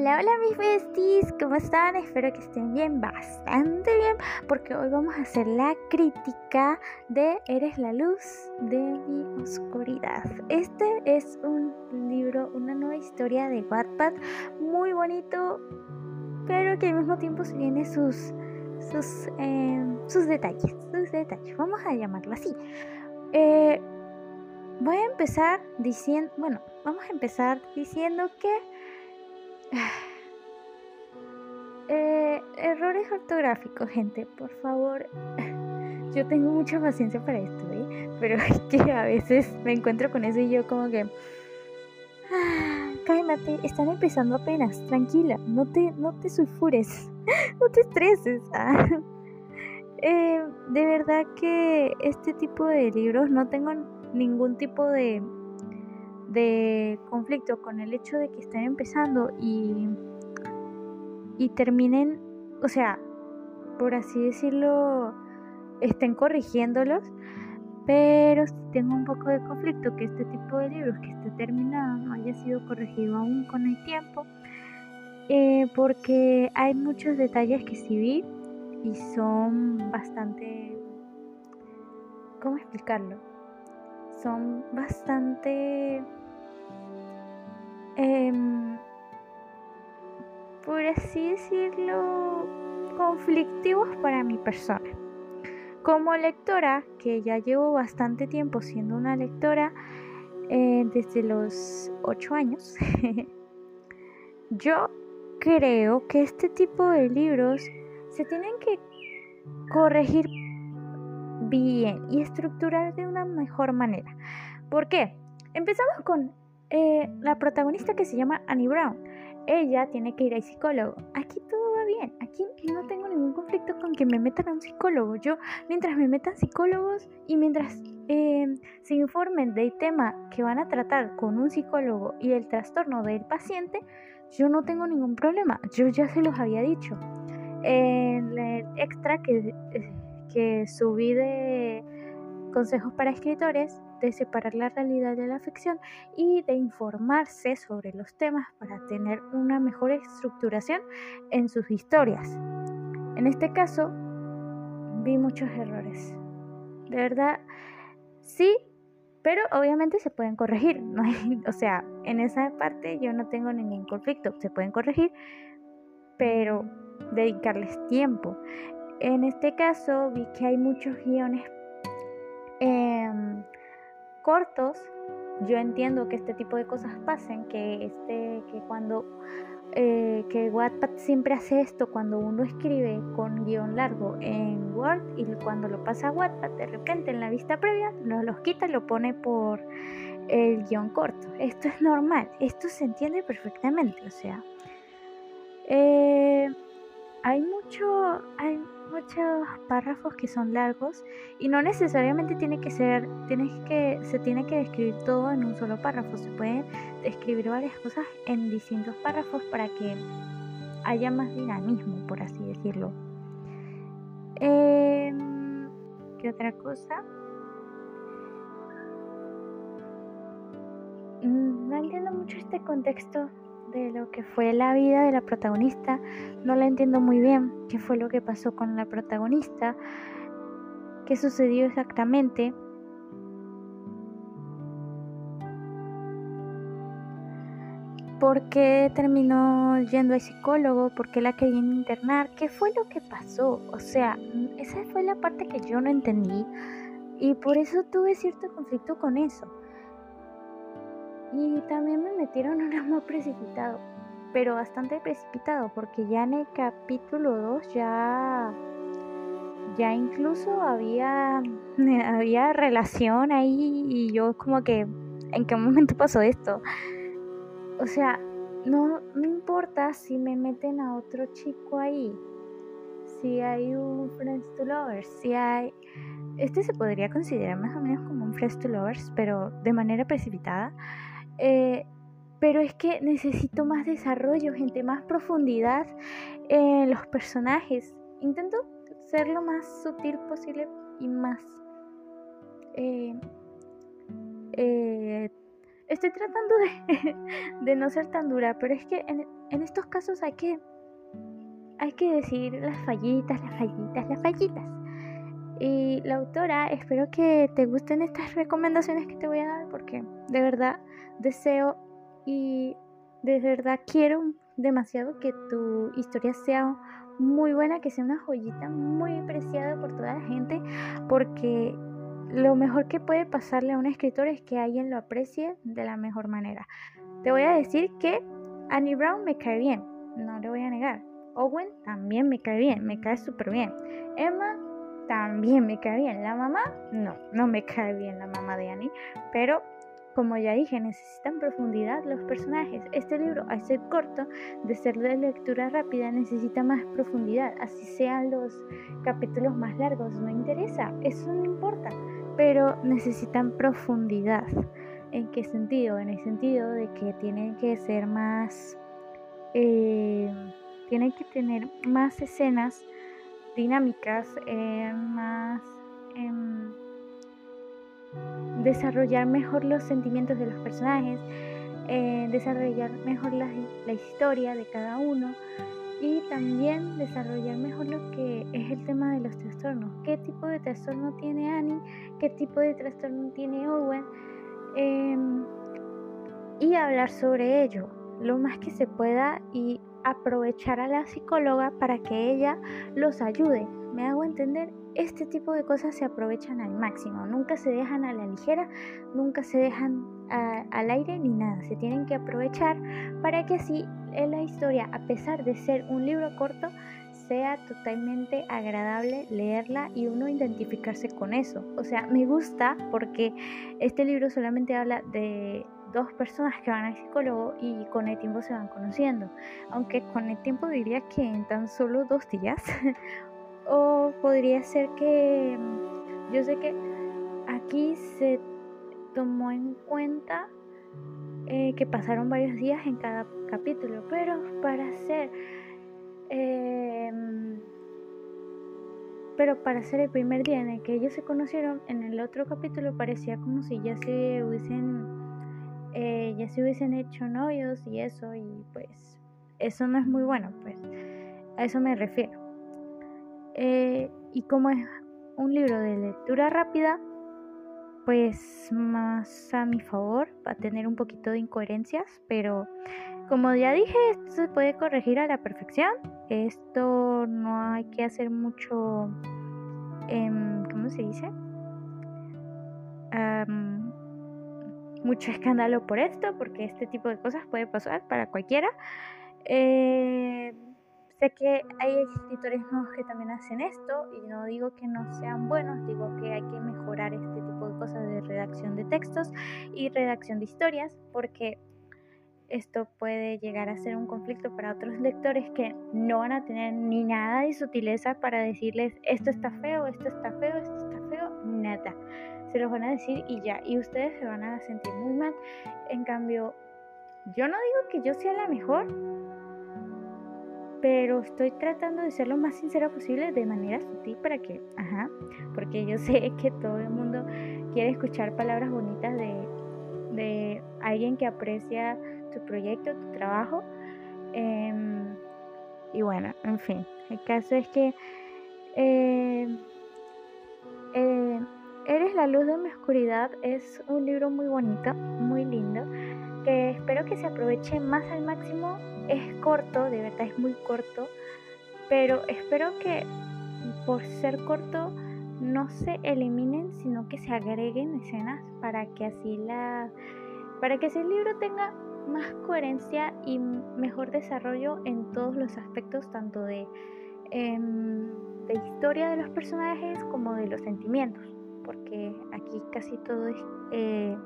Hola, hola mis besties, ¿cómo están? Espero que estén bien, bastante bien, porque hoy vamos a hacer la crítica de Eres la luz de mi oscuridad. Este es un libro, una nueva historia de Wattpad, muy bonito, pero que al mismo tiempo tiene sus, sus, em, sus detalles, sus detalles, vamos a llamarlo así. Eh, voy a empezar diciendo, bueno, vamos a empezar diciendo que Eh, errores ortográficos, gente, por favor. Yo tengo mucha paciencia para esto, ¿eh? Pero es que a veces me encuentro con eso y yo como que... Ah, cálmate, están empezando apenas, tranquila, no te, no te sulfures, no te estreses. Ah. Eh, de verdad que este tipo de libros no tengo ningún tipo de, de conflicto con el hecho de que estén empezando y y terminen, o sea, por así decirlo, estén corrigiéndolos, pero tengo un poco de conflicto que este tipo de libros que esté terminado no haya sido corregido aún con el tiempo, eh, porque hay muchos detalles que sí vi y son bastante, ¿cómo explicarlo? Son bastante... Eh, por así decirlo, conflictivos para mi persona. Como lectora, que ya llevo bastante tiempo siendo una lectora, eh, desde los 8 años, yo creo que este tipo de libros se tienen que corregir bien y estructurar de una mejor manera. ¿Por qué? Empezamos con eh, la protagonista que se llama Annie Brown ella tiene que ir al psicólogo. Aquí todo va bien. Aquí no tengo ningún conflicto con que me metan a un psicólogo. Yo, mientras me metan psicólogos y mientras eh, se informen del tema que van a tratar con un psicólogo y el trastorno del paciente, yo no tengo ningún problema. Yo ya se los había dicho. En el extra que, que subí de consejos para escritores, de separar la realidad de la ficción y de informarse sobre los temas para tener una mejor estructuración en sus historias. En este caso, vi muchos errores. De verdad, sí, pero obviamente se pueden corregir. ¿no? o sea, en esa parte yo no tengo ningún conflicto. Se pueden corregir, pero dedicarles tiempo. En este caso vi que hay muchos guiones Em, cortos, yo entiendo que este tipo de cosas pasen, que, este, que cuando eh, que Wattpad siempre hace esto cuando uno escribe con guion largo en Word y cuando lo pasa a Wattpad de repente en la vista previa lo, los quita y lo pone por el guion corto. Esto es normal, esto se entiende perfectamente, o sea, eh, hay mucho, hay muchos párrafos que son largos y no necesariamente tiene que ser, tienes que, se tiene que describir todo en un solo párrafo, se pueden describir varias cosas en distintos párrafos para que haya más dinamismo, por así decirlo. Em, ¿Qué otra cosa? Mm, no entiendo mucho este contexto de lo que fue la vida de la protagonista. No la entiendo muy bien qué fue lo que pasó con la protagonista, qué sucedió exactamente. ¿Por qué terminó yendo al psicólogo? ¿Por qué la querían internar? ¿Qué fue lo que pasó? O sea, esa fue la parte que yo no entendí y por eso tuve cierto conflicto con eso. Y también me metieron un amor precipitado, pero bastante precipitado, porque ya en el capítulo 2 ya ya incluso había había relación ahí y yo como que en qué momento pasó esto. O sea, no no importa si me meten a otro chico ahí. Si hay un friends to lovers, si hay este se podría considerar más o menos como un friends to lovers, pero de manera precipitada. Eh, pero es que necesito más desarrollo, gente, más profundidad en los personajes. Intento ser lo más sutil posible y más... Eh, eh, estoy tratando de, de, no ser tan dura, pero es que en, en estos casos hay que, hay que decir las fallitas, las fallitas, las fallitas. La autora, espero que te gusten estas recomendaciones que te voy a dar porque de verdad deseo y de verdad quiero demasiado que tu historia sea muy buena, que sea una joyita muy apreciada por toda la gente porque lo mejor que puede pasarle a un escritor es que alguien lo aprecie de la mejor manera. Te voy a decir que Annie Brown me cae bien, no le voy a negar. Owen también me cae bien, me cae súper bien. Emma también me cae bien. La mamá, no, no me cae bien la mamá de Annie, pero como ya dije, necesitan profundidad los personajes. Este libro, al ser corto, de ser de lectura rápida, necesita más profundidad. Así sean los capítulos más largos, no interesa, eso no importa, pero necesitan profundidad. ¿En qué sentido? En el sentido de que tienen que ser más... Eh, tienen que tener más escenas dinámicas, eh, más em, desarrollar mejor los sentimientos de los personajes, eh, desarrollar mejor la, historia de cada uno y también desarrollar mejor lo que es el tema de los trastornos. ¿Qué tipo de trastorno tiene Annie? ¿Qué tipo de trastorno tiene Owen? Em, y hablar sobre ello lo más que se pueda y aprovechar a la psicóloga para que ella los ayude. ¿Me hago entender? Este tipo de cosas se aprovechan al máximo, nunca se dejan a la ligera, nunca se dejan al aire ni nada, se tienen que aprovechar para que así la historia, a pesar de ser un libro corto, sea totalmente agradable leerla y uno identificarse con eso. O sea, me gusta porque este libro solamente habla de dos personas que van al psicólogo y con el tiempo se van conociendo. Aunque con el tiempo diría que en tan solo dos días. o podría ser que mm, yo sé que aquí se tomó en cuenta eh, que pasaron varios días en cada capítulo, pero para hacer em, pero para ser el primer día en el que ellos se conocieron, en el otro capítulo parecía como si ya se hubiesen eh, ya se hubiesen hecho novios y eso, y pues eso no es muy bueno, pues a eso me refiero. Eh, y como es un libro de lectura rápida, pues más a mi favor, va a tener un poquito de incoherencias, pero como ya dije, esto se puede corregir a la perfección. Esto no hay que hacer mucho, eh, ¿cómo se dice? Mucho escándalo por esto, porque este tipo de cosas puede pasar para cualquiera. Eh, sé que hay escritores nuevos que también hacen esto y no digo que no sean buenos, digo que hay que mejorar este tipo de cosas de redacción de textos y redacción de historias, porque esto puede llegar a ser un conflicto para otros lectores que no van a tener ni nada de sutileza para decirles esto está feo, esto está feo, esto está feo, nada se los van a decir y ya, y ustedes se van a sentir muy mal. En cambio, yo no digo que yo sea la mejor, pero estoy tratando de ser lo más sincera posible de manera sutil para que, ajá, porque yo sé que todo el mundo quiere escuchar palabras bonitas de, alguien que aprecia tu proyecto, tu trabajo. Em, y bueno, en fin, el caso es que eh, eh, Eres la luz de mi oscuridad es un libro muy bonito, muy lindo, que espero que se aproveche más al máximo. Es corto, de verdad es muy corto, pero espero que por ser corto no se eliminen, sino que se agreguen escenas para que así la para que ese libro tenga más coherencia y mejor desarrollo en todos los aspectos, tanto de, em, de historia de los personajes como de los sentimientos porque aquí casi todo es eh,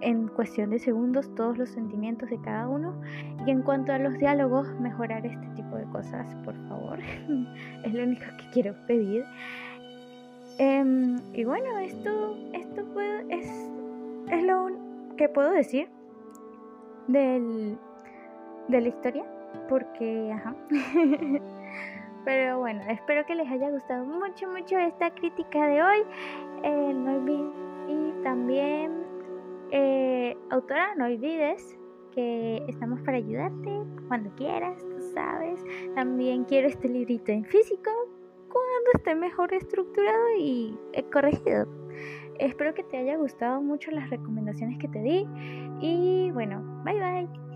en cuestión de segundos, todos los sentimientos de cada uno. Y en cuanto a los diálogos, mejorar este tipo de cosas, por favor. es lo único que quiero pedir. Em, y bueno, esto, esto es, es lo que puedo decir del, de la historia, porque, ajá. Pero bueno, espero que les haya gustado mucho, mucho esta crítica de hoy. Eh, no olviden y también eh, autora, no olvides que estamos para ayudarte cuando quieras, tú sabes. También quiero este librito en físico cuando esté mejor estructurado y corregido. Espero que te haya gustado mucho las recomendaciones que te di y bueno, bye bye.